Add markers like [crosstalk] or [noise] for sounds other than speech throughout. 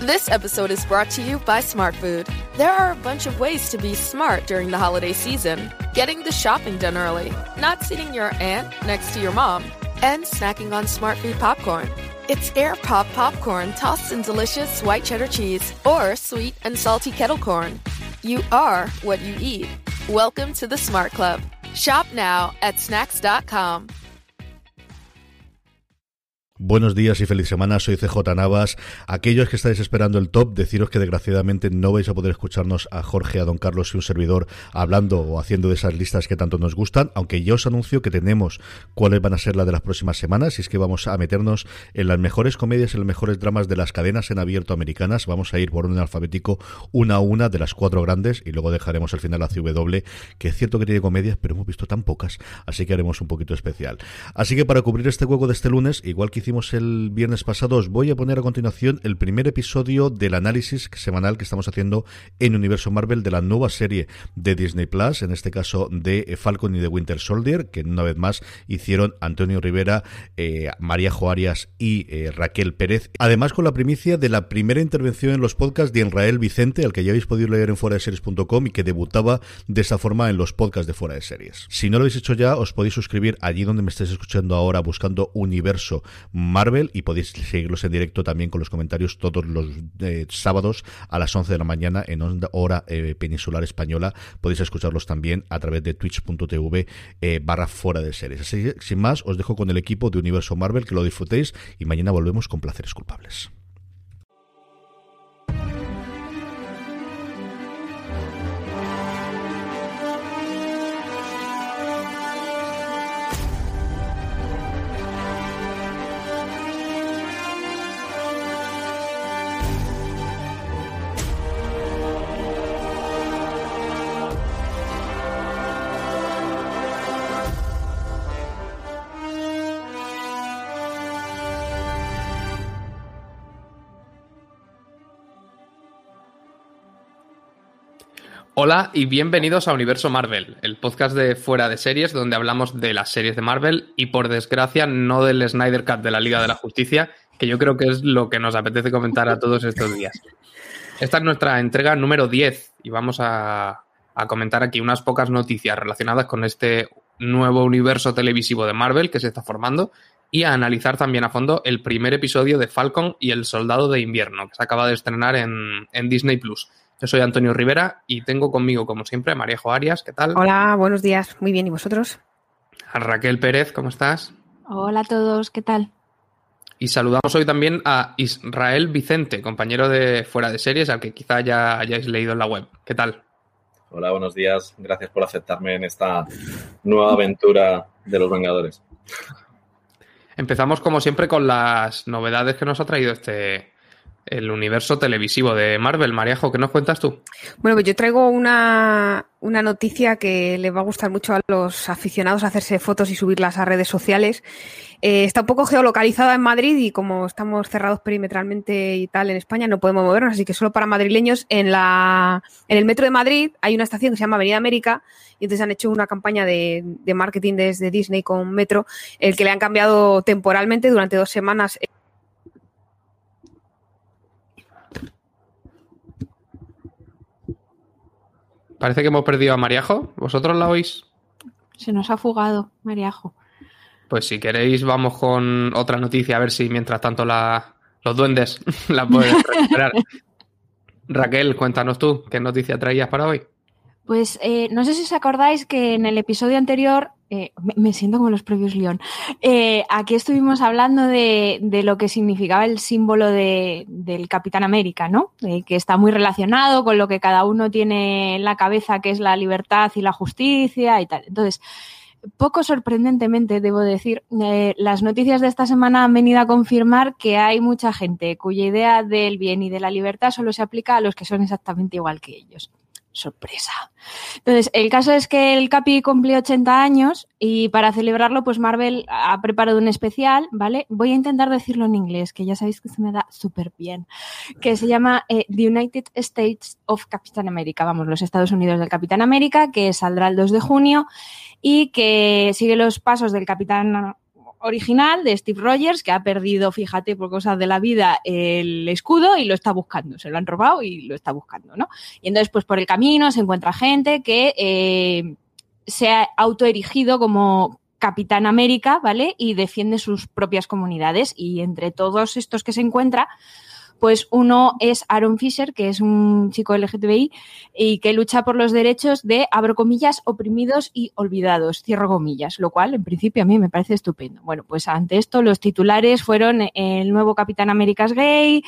This episode is brought to you by Smart Food. There are a bunch of ways to be smart during the holiday season. Getting the shopping done early, not sitting your aunt next to your mom, and snacking on Smart Food popcorn. It's air pop popcorn tossed in delicious white cheddar cheese or sweet and salty kettle corn. You are what you eat. Welcome to the Smart Club. Shop now at snacks.com. Buenos días y feliz semana, soy CJ Navas. Aquellos que estáis esperando el top, deciros que desgraciadamente no vais a poder escucharnos a Jorge, a Don Carlos y un servidor hablando o haciendo de esas listas que tanto nos gustan, aunque yo os anuncio que tenemos cuáles van a ser las de las próximas semanas, y es que vamos a meternos en las mejores comedias, en los mejores dramas de las cadenas en abierto americanas. Vamos a ir por orden alfabético una a una de las cuatro grandes y luego dejaremos al final la CW, que es cierto que tiene comedias, pero hemos visto tan pocas, así que haremos un poquito especial. Así que para cubrir este juego de este lunes, igual que hicimos el viernes pasado, os voy a poner a continuación el primer episodio del análisis semanal que estamos haciendo en Universo Marvel de la nueva serie de Disney Plus, en este caso de Falcon y de Winter Soldier, que una vez más hicieron Antonio Rivera, eh, María Joarias y eh, Raquel Pérez. Además, con la primicia de la primera intervención en los podcasts de Israel Vicente, al que ya habéis podido leer en foradeseries.com y que debutaba de esa forma en los podcasts de Fuera de Series. Si no lo habéis hecho ya, os podéis suscribir allí donde me estéis escuchando ahora buscando Universo Marvel y podéis seguirlos en directo también con los comentarios todos los eh, sábados a las 11 de la mañana en hora eh, peninsular española. Podéis escucharlos también a través de twitch.tv eh, barra fuera de series. Así sin más, os dejo con el equipo de Universo Marvel, que lo disfrutéis y mañana volvemos con placeres culpables. Hola y bienvenidos a Universo Marvel, el podcast de fuera de series donde hablamos de las series de Marvel y por desgracia no del Snyder Cut de la Liga de la Justicia, que yo creo que es lo que nos apetece comentar a todos estos días. Esta es nuestra entrega número 10 y vamos a, comentar aquí unas pocas noticias relacionadas con este nuevo universo televisivo de Marvel que se está formando y a analizar también a fondo el primer episodio de Falcon y el Soldado de Invierno, que se acaba de estrenar en, en Disney Plus. Yo soy Antonio Rivera y tengo conmigo, como siempre, a Marejo Arias. ¿Qué tal? Hola, buenos días. Muy bien, ¿y vosotros? A Raquel Pérez, ¿cómo estás? Hola a todos, ¿qué tal? Y saludamos hoy también a Israel Vicente, compañero de Fuera de Series, al que quizá ya hayáis leído en la web. ¿Qué tal? Hola, buenos días. Gracias por aceptarme en esta nueva aventura de los Vengadores. Empezamos, como siempre, con las novedades que nos ha traído este, el universo televisivo de Marvel. Mariajo, ¿qué nos cuentas tú? Bueno, pues yo traigo una, una, noticia que le va a gustar mucho a los aficionados a hacerse fotos y subirlas a redes sociales. Eh, está un poco geolocalizada en Madrid y como estamos cerrados perimetralmente y tal en España, no podemos movernos, así que solo para madrileños en, la, en el metro de Madrid hay una estación que se llama Avenida América y entonces han hecho una campaña de, de marketing desde Disney con Metro, el que le han cambiado temporalmente durante dos semanas Parece que hemos perdido a Mariajo. ¿Vosotros la oís? Se nos ha fugado, Mariajo. Pues si queréis, vamos con otra noticia, a ver si mientras tanto la, Los duendes [laughs] la pueden recuperar. [laughs] Raquel, cuéntanos tú, ¿qué noticia traías para hoy? Pues eh, no sé si os acordáis que en el episodio anterior, eh, me, siento como los propios León, eh, aquí estuvimos hablando de, lo que significaba el símbolo de, del Capitán América, ¿no? que está muy relacionado con lo que cada uno tiene en la cabeza, que es la libertad y la justicia y tal. Entonces, poco sorprendentemente, debo decir, eh, las noticias de esta semana han venido a confirmar que hay mucha gente cuya idea del bien y de la libertad solo se aplica a los que son exactamente igual que ellos. Sorpresa. Entonces, el caso es que el Capi cumplió 80 años y para celebrarlo, pues Marvel ha preparado un especial, ¿vale? Voy a intentar decirlo en inglés, que ya sabéis que se me da súper bien, que se llama eh, The United States of Capitán América, vamos, los Estados Unidos del Capitán América, que saldrá el 2 de junio y que sigue los pasos del Capitán original de Steve Rogers, que ha perdido, fíjate, por cosas de la vida, el escudo y lo está buscando. Se lo han robado y lo está buscando, ¿no? Y entonces, pues por el camino se encuentra gente que eh, se ha autoerigido como Capitán América, ¿vale? Y defiende sus propias comunidades. Y entre todos estos que se encuentra, pues uno es Aaron Fisher, que es un chico LGTBI y que lucha por los derechos de, abro comillas, oprimidos y olvidados, cierro comillas, lo cual en principio a mí me parece estupendo. Bueno, pues ante esto los titulares fueron el nuevo Capitán América es gay,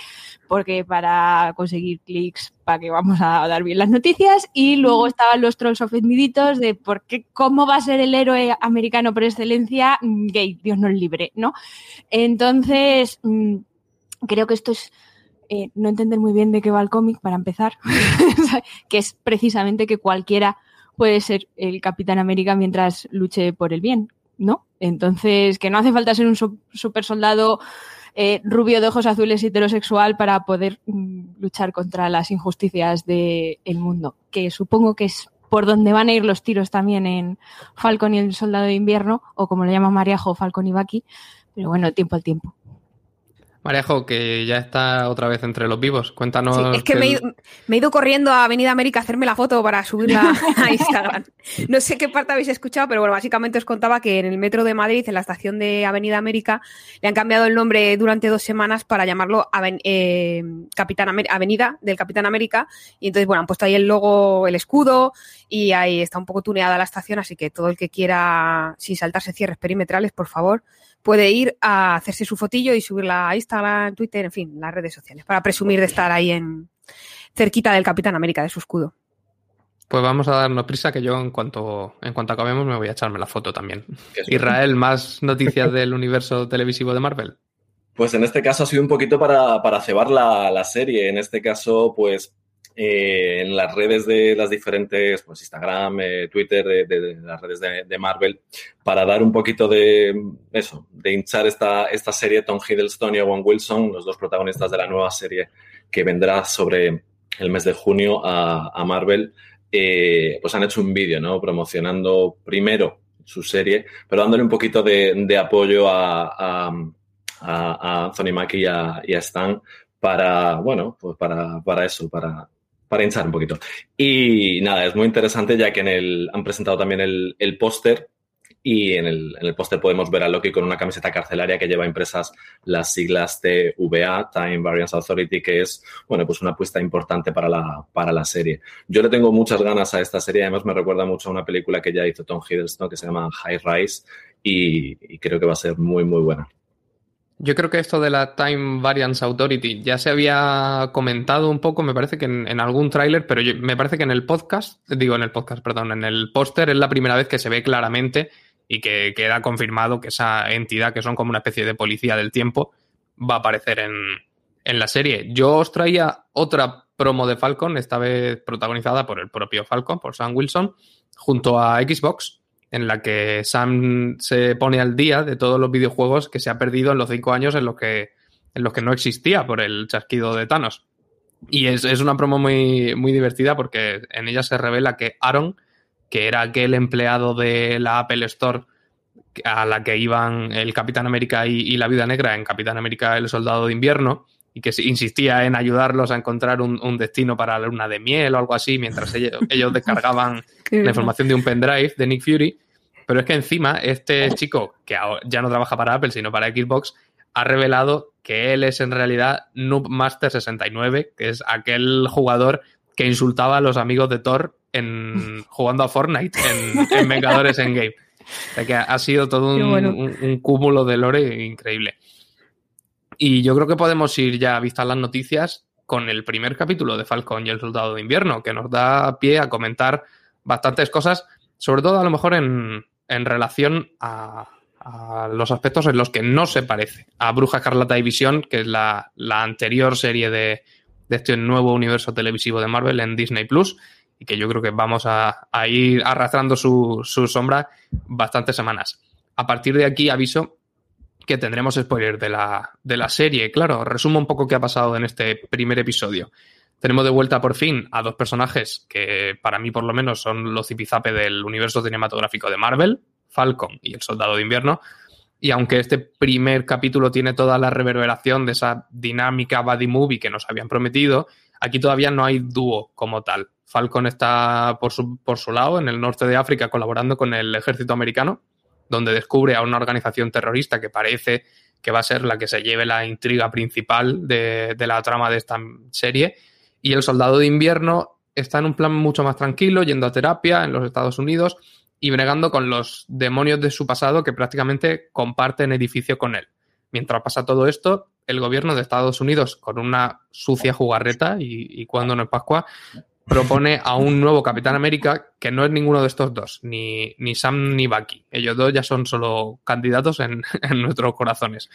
porque para conseguir clics para que vamos a dar bien las noticias y luego estaban los trolls ofendiditos de por qué, cómo va a ser el héroe americano por excelencia gay, Dios nos libre, ¿no? Entonces, creo que esto es eh, no entender muy bien de qué va el cómic, para empezar, [laughs] que es precisamente que cualquiera puede ser el Capitán América mientras luche por el bien, ¿no? Entonces, que no hace falta ser un super soldado eh, rubio de ojos azules heterosexual para poder mm, luchar contra las injusticias del mundo, que supongo que es por donde van a ir los tiros también en Falcon y el Soldado de Invierno, o como le llama Mariajo, Falcon y Bucky, pero bueno, tiempo al tiempo. Marejo, que ya está otra vez entre los vivos. Cuéntanos. Sí, es que, me, he ido, me, he ido, corriendo a Avenida América a hacerme la foto para subirla [laughs] a Instagram. No sé qué parte habéis escuchado, pero bueno, básicamente os contaba que en el metro de Madrid, en la estación de Avenida América, le han cambiado el nombre durante dos semanas para llamarlo Aven eh, Capitán Amer Avenida del Capitán América. Y entonces, bueno, han puesto ahí el logo, el escudo, y ahí está un poco tuneada la estación, así que todo el que quiera, sin saltarse cierres perimetrales, por favor, puede ir a hacerse su fotillo y subirla a Instagram, Twitter, en fin, las redes sociales, para presumir de estar ahí en cerquita del Capitán América, de su escudo. Pues vamos a darnos prisa que yo en cuanto, en cuanto acabemos me voy a echarme la foto también. Israel, ¿más noticias del [laughs] universo televisivo de Marvel? Pues en este caso ha sido un poquito para, para cebar la, la serie. En este caso, pues eh, en las redes de las diferentes, pues Instagram, eh, Twitter, de, las redes de, Marvel, para dar un poquito de eso, de hinchar esta, esta serie Tom Hiddleston y Owen Wilson, los dos protagonistas de la nueva serie que vendrá sobre el mes de junio a, a Marvel, eh, pues han hecho un vídeo, ¿no? Promocionando primero su serie, pero dándole un poquito de, apoyo a, a, a, Anthony Mackie y a, y a Stan para, bueno, pues para, para eso, para para hinchar un poquito. Y nada, es muy interesante ya que en el, han presentado también el, el póster y en el, en el póster podemos ver a Loki con una camiseta carcelaria que lleva impresas las siglas de VA, Time Variance Authority, que es, bueno, pues una apuesta importante para la, para la serie. Yo le tengo muchas ganas a esta serie, además me recuerda mucho a una película que ya hizo Tom Hiddleston que se llama High Rise y creo que va a ser muy, muy buena. Yo creo que esto de la Time Variance Authority ya se había comentado un poco, me parece que en, algún tráiler, pero yo, me parece que en el podcast, digo en el podcast, perdón, en el póster es la primera vez que se ve claramente y que queda confirmado que esa entidad, que son como una especie de policía del tiempo, va a aparecer en, en la serie. Yo os traía otra promo de Falcon, esta vez protagonizada por el propio Falcon, por Sam Wilson, junto a Xbox, en la que Sam se pone al día de todos los videojuegos que se ha perdido en los cinco años en los que, en los que no existía por el chasquido de Thanos. Y es, es, una promo muy, muy divertida porque en ella se revela que Aaron, que era aquel empleado de la Apple Store a la que iban el Capitán América y, y la Vida Negra en Capitán América el Soldado de Invierno, y que insistía en ayudarlos a encontrar un, un, destino para la luna de miel o algo así, mientras ellos, [laughs] ellos descargaban [laughs] la información de un pendrive de Nick Fury. Pero es que encima, este chico, que ya no trabaja para Apple, sino para Xbox, ha revelado que él es en realidad Noob Master 69, que es aquel jugador que insultaba a los amigos de Thor en, [laughs] jugando a Fortnite en, Vengadores Endgame. O sea que ha sido todo un, cúmulo de lore increíble. Y yo creo que podemos ir ya a vistas las noticias con el primer capítulo de Falcon y el Soldado de Invierno, que nos da pie a comentar bastantes cosas, sobre todo a lo mejor en, relación a, los aspectos en los que no se parece a Bruja Escarlata y Visión, que es la, anterior serie de, este nuevo universo televisivo de Marvel en Disney Plus, y que yo creo que vamos a, ir arrastrando su, su sombra bastantes semanas. A partir de aquí aviso que tendremos spoiler de la, de la serie. Claro, resumo un poco qué ha pasado en este primer episodio. Tenemos de vuelta por fin a dos personajes que para mí por lo menos son los zipizape del universo cinematográfico de Marvel, Falcon y el Soldado de Invierno. Y aunque este primer capítulo tiene toda la reverberación de esa dinámica buddy movie que nos habían prometido, aquí todavía no hay dúo como tal. Falcon está por su, por su lado en el norte de África colaborando con el ejército americano donde descubre a una organización terrorista que parece que va a ser la que se lleve la intriga principal de, la trama de esta serie. Y el soldado de invierno está en un plan mucho más tranquilo, yendo a terapia en los Estados Unidos y bregando con los demonios de su pasado que prácticamente comparten edificio con él. Mientras pasa todo esto, el gobierno de Estados Unidos, con una sucia jugarreta, y, y cuando no es Pascua, propone a un nuevo Capitán América que no es ninguno de estos dos, ni, ni Sam ni Bucky. Ellos dos ya son solo candidatos en, [laughs] nuestros corazones.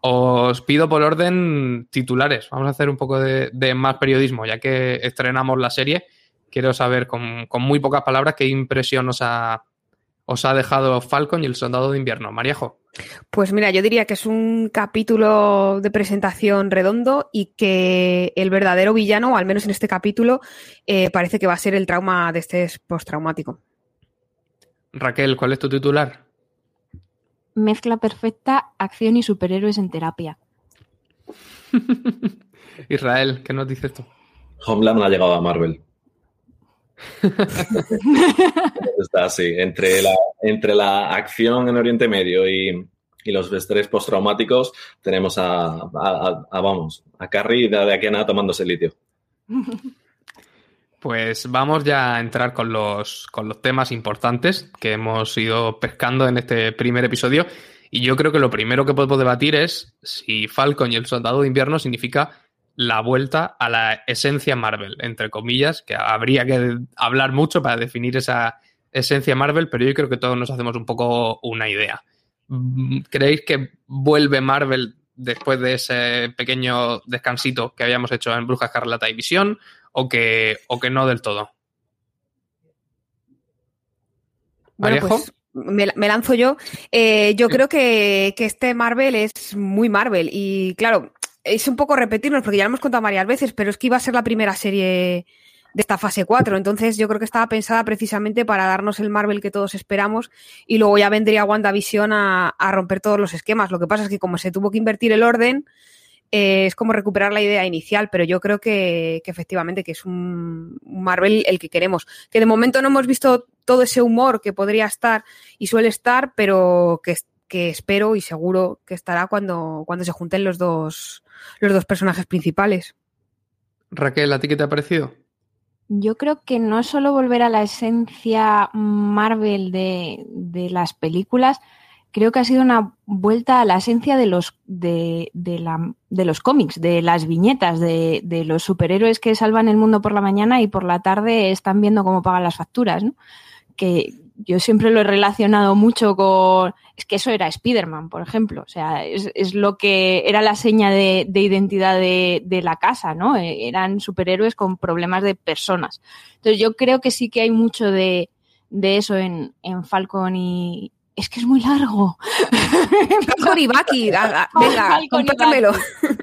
Os pido por orden titulares. Vamos a hacer un poco de, más periodismo, ya que estrenamos la serie. Quiero saber con, con muy pocas palabras qué impresión os ha, os ha dejado Falcon y el Soldado de Invierno. Mariajo. Pues mira, yo diría que es un capítulo de presentación redondo y que el verdadero villano, o al menos en este capítulo, eh, parece que va a ser el trauma de este postraumático. Raquel, ¿cuál es tu titular? Mezcla perfecta, acción y superhéroes en terapia. [laughs] Israel, ¿qué nos dices tú? Homeland ha llegado a Marvel. [laughs] Está así, entre la, entre la acción en Oriente Medio y, los estrés postraumáticos, tenemos a, vamos, a Carrie de, aquí a nada tomándose litio. [laughs] Pues vamos ya a entrar con los, con los temas importantes que hemos ido pescando en este primer episodio. Y yo creo que lo primero que podemos debatir es si Falcon y el Soldado de Invierno significa la vuelta a la esencia Marvel, entre comillas, que habría que hablar mucho para definir esa esencia Marvel, pero yo creo que todos nos hacemos un poco una idea. Mm, ¿Creéis que vuelve Marvel después de ese pequeño descansito que habíamos hecho en Bruja Escarlata y Visión o que, o que no del todo? Bueno, pues me, lanzo yo. Eh, yo creo que, que, este Marvel es muy Marvel y claro, es un poco repetirnos, porque ya lo hemos contado varias veces, pero es que iba a ser la primera serie de esta fase 4. Entonces yo creo que estaba pensada precisamente para darnos el Marvel que todos esperamos y luego ya vendría WandaVision a, a romper todos los esquemas. Lo que pasa es que como se tuvo que invertir el orden, eh, es como recuperar la idea inicial, pero yo creo que, efectivamente que es un, Marvel el que queremos. Que de momento no hemos visto todo ese humor que podría estar y suele estar, pero que, espero y seguro que estará cuando, cuando se junten los dos los dos personajes principales. Raquel, ¿a ti qué te ha parecido? Yo creo que no es solo volver a la esencia Marvel de, las películas, creo que ha sido una vuelta a la esencia de los, de, la, de los cómics, de las viñetas, de, de, los superhéroes que salvan el mundo por la mañana y por la tarde están viendo cómo pagan las facturas, ¿no? Que yo siempre lo he relacionado mucho con. Es que eso era Spider-Man, por ejemplo. O sea, es, lo que era la seña de, identidad de, la casa, ¿no? Eh, eran superhéroes con problemas de personas. Entonces, yo creo que sí que hay mucho de, eso en, en Falcon y, es que es muy largo. venga, compártemelo.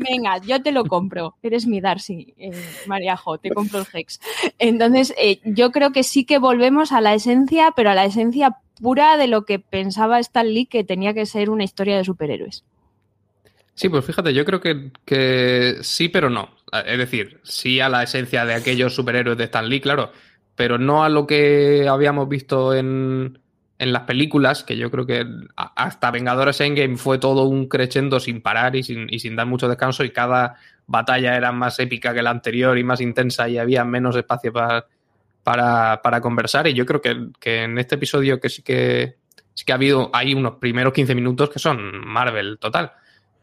Venga, yo te lo compro. Eres mi Darcy, eh, Mariajo, te compro el Hex. Entonces, eh, yo creo que sí que volvemos a la esencia, pero a la esencia pura de lo que pensaba Stan Lee que tenía que ser una historia de superhéroes. Sí, pues fíjate, yo creo que, que sí, pero no. Es decir, sí a la esencia de aquellos superhéroes de Stan Lee, claro, pero no a lo que habíamos visto en, en las películas, que yo creo que hasta Vengadores Endgame fue todo un crescendo sin parar y sin, sin dar mucho descanso y cada batalla era más épica que la anterior y más intensa y había menos espacio para, para, para conversar. Y yo creo que, que, en este episodio que sí que sí que ha habido, hay unos primeros 15 minutos que son Marvel total.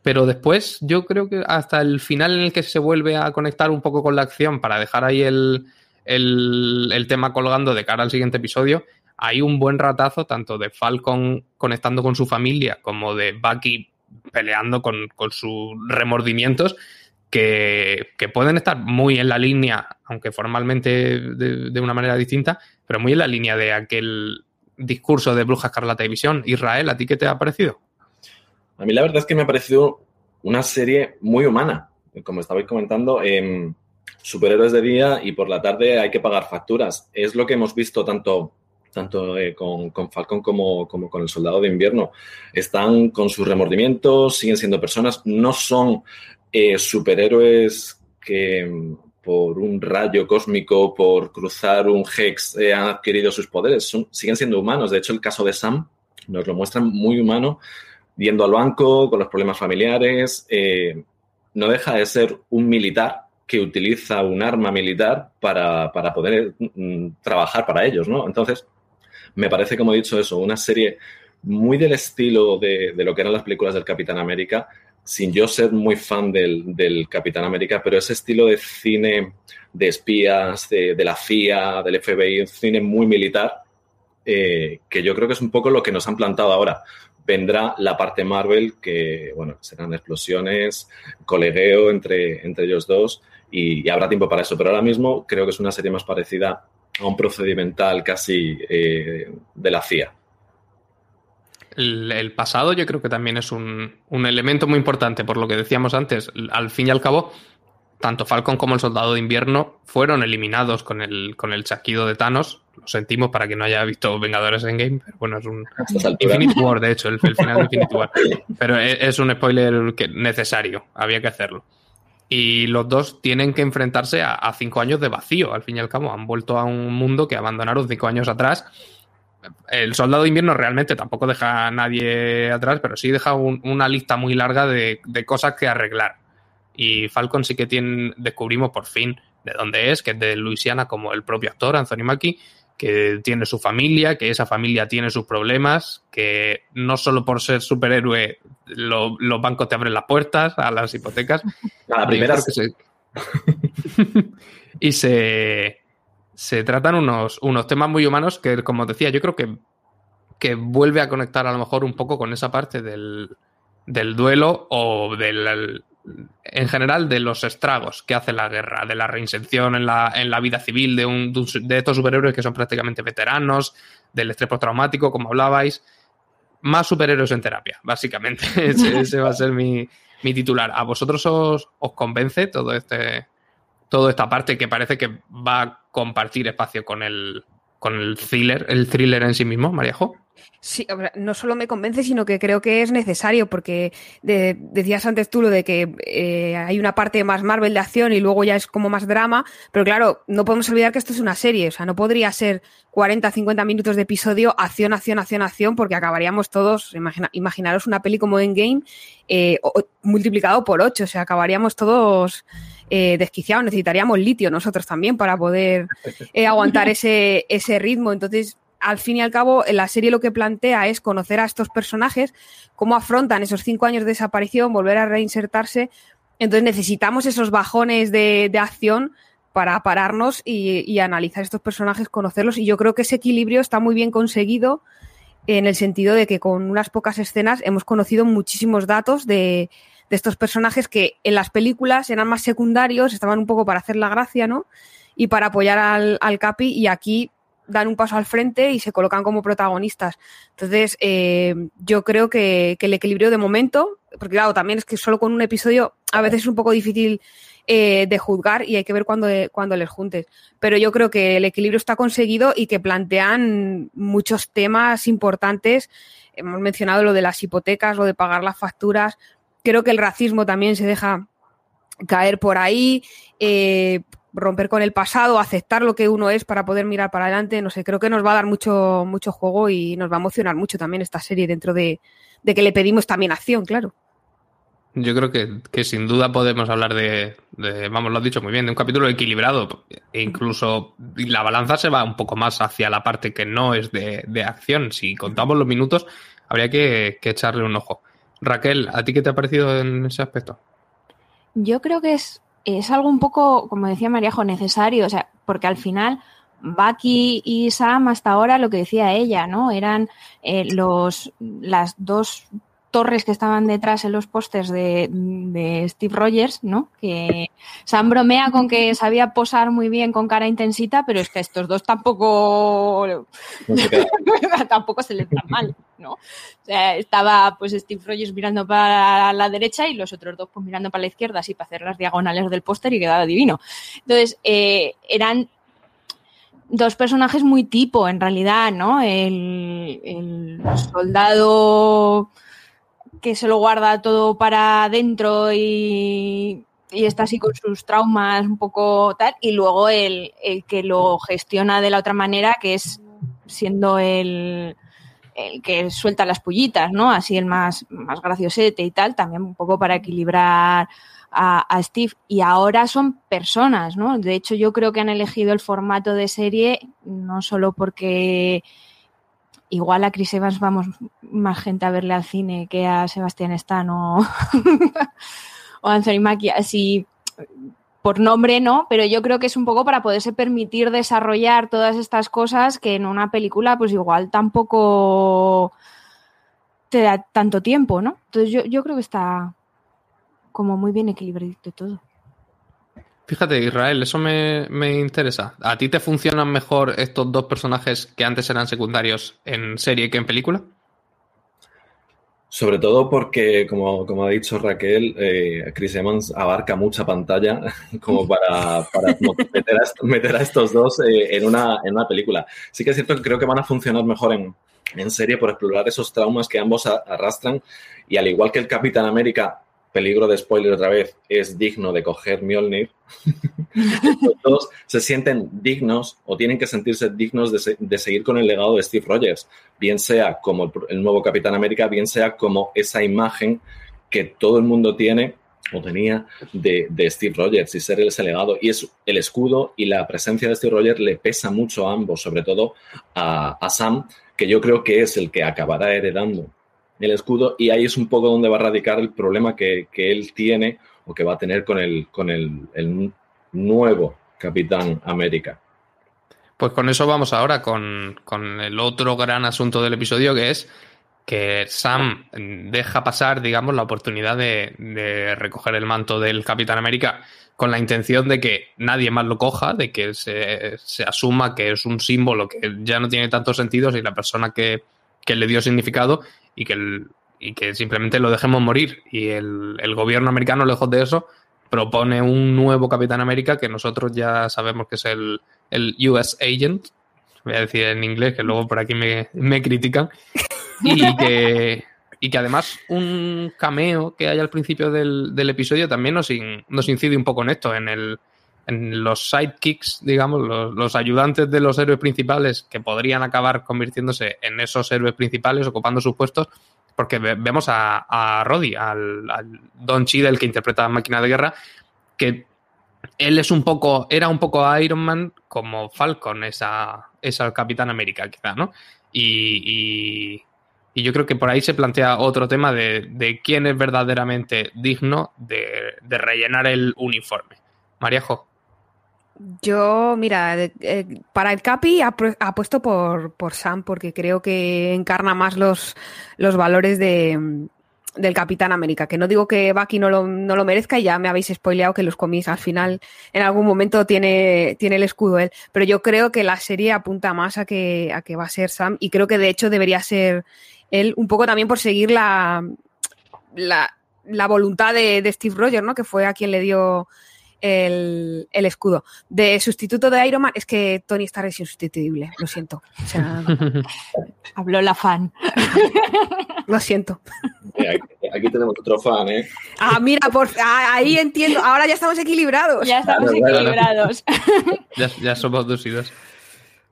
Pero después yo creo que hasta el final en el que se vuelve a conectar un poco con la acción para dejar ahí el, el, el tema colgando de cara al siguiente episodio, hay un buen ratazo tanto de Falcon conectando con su familia como de Bucky peleando con, sus remordimientos que, pueden estar muy en la línea, aunque formalmente de, una manera distinta, pero muy en la línea de aquel discurso de Bruja Escarlata y Visión. Israel, ¿a ti qué te ha parecido? A mí la verdad es que me ha parecido una serie muy humana. Como estabais comentando, eh, superhéroes de día y por la tarde hay que pagar facturas. Es lo que hemos visto tanto, tanto eh, con, con, Falcon como, como, con el Soldado de Invierno. Están con sus remordimientos, siguen siendo personas, no son eh, superhéroes que por un rayo cósmico, por cruzar un hex, eh, han adquirido sus poderes. Siguen siendo humanos. De hecho, el caso de Sam nos lo muestran muy humano, yendo al banco, con los problemas familiares. No deja de ser un militar que utiliza un arma militar para, para poder mm, trabajar para ellos, ¿no? Entonces, me parece, como he dicho eso, una serie muy del estilo de, lo que eran las películas del Capitán América, sin yo ser muy fan del, Capitán América, pero ese estilo de cine de espías, de, la CIA, del FBI, un cine muy militar, eh, que yo creo que es un poco lo que nos han plantado ahora. Vendrá la parte Marvel, que, bueno, serán explosiones, colegueo entre, entre ellos dos, y, habrá tiempo para eso. Pero ahora mismo creo que es una serie más parecida a un procedimental casi eh, de la CIA el, el, pasado yo creo que también es un, un, elemento muy importante, por lo que decíamos antes. Al fin y al cabo, tanto Falcon como el Soldado de Invierno fueron eliminados con el, con el chasquido de Thanos. Lo sentimos para que no haya visto Vengadores en Game, pero bueno, es un Infinite War, de hecho, el, el final de Infinite War. Pero es, es un spoiler que necesario, había que hacerlo. Y los dos tienen que enfrentarse a, cinco años de vacío, al fin y al cabo. Han vuelto a un mundo que abandonaron cinco años atrás el soldado de invierno realmente tampoco deja a nadie atrás, pero sí deja un, una lista muy larga de, de, cosas que arreglar. Y Falcon sí que tiene, descubrimos por fin de dónde es, que es de Luisiana, como el propio actor, Anthony Mackie, que tiene su familia, que esa familia tiene sus problemas, que no solo por ser superhéroe lo, los bancos te abren las puertas a las hipotecas. A la primera. Que se... [laughs] y se se tratan unos, unos temas muy humanos que, como decía, yo creo que, que vuelve a conectar a lo mejor un poco con esa parte del, del duelo o del, en general de los estragos que hace la guerra, de la reinserción en la, en la vida civil de, un, de estos superhéroes que son prácticamente veteranos, del estrés postraumático, como hablabais. Más superhéroes en terapia, básicamente. [laughs] ese, [laughs] ese va a ser mi, mi titular. ¿A vosotros os, os convence todo este, toda esta parte que parece que va a compartir espacio con el, con el thriller, el thriller en sí mismo, Mariajo. Sí, no solo me convence, sino que creo que es necesario, porque de, decías antes tú lo de que eh, hay una parte más Marvel de acción y luego ya es como más drama, pero claro, no podemos olvidar que esto es una serie, o sea, no podría ser 40, 50 minutos de episodio, acción, acción, acción, acción, porque acabaríamos todos, imagina, imaginaros una peli como Endgame eh, multiplicado por 8, o sea, acabaríamos todos eh, desquiciados, necesitaríamos litio nosotros también para poder aguantar [laughs] ese, ese ritmo, entonces al fin y al cabo, la serie lo que plantea es conocer a estos personajes, cómo afrontan esos cinco años de desaparición, volver a reinsertarse. Entonces necesitamos esos bajones de, de acción para pararnos y, y, analizar estos personajes, conocerlos. Y yo creo que ese equilibrio está muy bien conseguido en el sentido de que con unas pocas escenas hemos conocido muchísimos datos de, de estos personajes que en las películas eran más secundarios, estaban un poco para hacer la gracia, ¿no? Y para apoyar al, al Capi, y aquí dan un paso al frente y se colocan como protagonistas. Entonces, eh, yo creo que, el equilibrio de momento, porque claro, también es que solo con un episodio a veces es un poco difícil eh, de juzgar y hay que ver cuándo, cuándo les juntes. Pero yo creo que el equilibrio está conseguido y que plantean muchos temas importantes. Hemos mencionado lo de las hipotecas, lo de pagar las facturas. Creo que el racismo también se deja caer por ahí. Eh, romper con el pasado, aceptar lo que uno es para poder mirar para adelante. No sé, creo que nos va a dar mucho, mucho juego y nos va a emocionar mucho también esta serie dentro de, que le pedimos también acción, claro. Yo creo que, sin duda podemos hablar de, vamos, lo has dicho muy bien, de un capítulo equilibrado. E incluso la balanza se va un poco más hacia la parte que no es de, acción. Si contamos los minutos, habría que, que echarle un ojo. Raquel, ¿a ti qué te ha parecido en ese aspecto? Yo creo que es es algo un poco, como decía Mariajo, necesario, o sea, porque al final Bucky y Sam hasta ahora lo que decía ella, ¿no? Eran eh, los las dos torres que estaban detrás en los pósters de, Steve Rogers, ¿no? Que Sam bromea con que sabía posar muy bien con cara intensita, pero es que estos dos tampoco [laughs] tampoco se les dan mal, ¿no? O sea, estaba pues Steve Rogers mirando para la derecha y los otros dos pues mirando para la izquierda, así para hacer las diagonales del póster y quedaba divino. Entonces, eh, eran dos personajes muy tipo, en realidad, ¿no? el soldado que se lo guarda todo para adentro y, está así con sus traumas un poco tal, y luego el, que lo gestiona de la otra manera, que es siendo el, el que suelta las pullitas, ¿no? Así el más, más graciosete y tal, también un poco para equilibrar a, a, Steve. Y ahora son personas, ¿no? De hecho, yo creo que han elegido el formato de serie no solo porque igual a Chris Evans vamos más gente a verle al cine que a Sebastián Stan o, [laughs] o Anthony Mackie, así por nombre no, pero yo creo que es un poco para poderse permitir desarrollar todas estas cosas que en una película pues igual tampoco te da tanto tiempo, ¿no? Entonces yo, yo creo que está como muy bien equilibrado todo. Fíjate, Israel, eso me, interesa. ¿A ti te funcionan mejor estos dos personajes que antes eran secundarios en serie que en película? Sobre todo porque, como, ha dicho Raquel, eh, Chris Evans abarca mucha pantalla [laughs] como [laughs] para, meter, a, estos dos eh, en, una, en una película. Sí que es cierto que creo que van a funcionar mejor en, en serie por explorar esos traumas que ambos arrastran y al igual que el Capitán América peligro de spoiler otra vez, es digno de coger Mjolnir, [laughs] todos se sienten dignos o tienen que sentirse dignos de, seguir con el legado de Steve Rogers, bien sea como el, nuevo Capitán América, bien sea como esa imagen que todo el mundo tiene o tenía de, Steve Rogers y ser ese legado. Y es el escudo y la presencia de Steve Rogers le pesa mucho a ambos, sobre todo a, a Sam, que yo creo que es el que acabará heredando el escudo y ahí es un poco donde va a radicar el problema que, él tiene o que va a tener con el, con el, nuevo Capitán América. Pues con eso vamos ahora con, el otro gran asunto del episodio que es que Sam deja pasar, digamos, la oportunidad de, recoger el manto del Capitán América con la intención de que nadie más lo coja, de que se, se asuma que es un símbolo que ya no tiene tantos sentidos y la persona que, que le dio significado y que, y que simplemente lo dejemos morir. Y el, gobierno americano, lejos de eso, propone un nuevo Capitán América que nosotros ya sabemos que es el, el US Agent, voy a decir en inglés, que luego por aquí me, critican, y que, y que además un cameo que hay al principio del, episodio también nos, nos incide un poco en esto, en, el, en los sidekicks, digamos, los, ayudantes de los héroes principales que podrían acabar convirtiéndose en esos héroes principales, ocupando sus puestos, porque vemos a, a Roddy, al, Don Cheadle que interpreta Máquina de Guerra, que él es un poco, era un poco Iron Man como Falcon, esa, esa Capitán América, quizá, ¿no? Y, y, yo creo que por ahí se plantea otro tema de, de quién es verdaderamente digno de, de rellenar el uniforme. Mariajo. Yo, mira, eh, para el Capi apuesto por, por Sam porque creo que encarna más los, los valores de, del Capitán América. Que no digo que Bucky no lo, no lo merezca y ya me habéis spoileado que los cómics al final en algún momento tiene, tiene el escudo él. Pero yo creo que la serie apunta más a que, a que va a ser Sam y creo que de hecho debería ser él un poco también por seguir la, la, la voluntad de, de Steve Rogers, ¿no? Que fue a quien le dio el, escudo. De sustituto de Iron Man, es que Tony Stark es insustituible, lo siento. [laughs] Habló la fan. [laughs] lo siento. Aquí, tenemos otro fan, ¿eh? Ah, mira, por, ah, ahí entiendo. Ahora ya estamos equilibrados. Ya estamos equilibrados. [laughs] ya, somos dos y dos.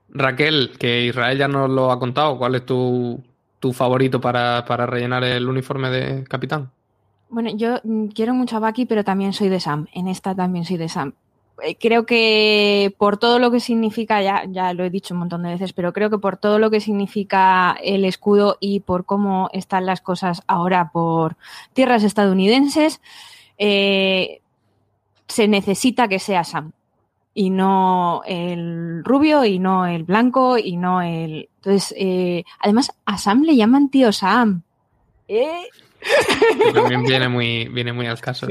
Raquel, que Israel ya nos lo ha contado, ¿cuál es tu, favorito para, para rellenar el uniforme de capitán? Bueno, yo mm, quiero mucho a Bucky, pero también soy de Sam. En esta también soy de Sam. Eh, creo que por todo lo que significa, ya, ya lo he dicho un montón de veces, pero creo que por todo lo que significa el escudo y por cómo están las cosas ahora por tierras estadounidenses, eh, se necesita que sea Sam. Y no el rubio, y no el blanco, y no el. Entonces, eh, además, a Sam le llaman tío Sam. ¿Eh? También viene muy, viene muy al caso,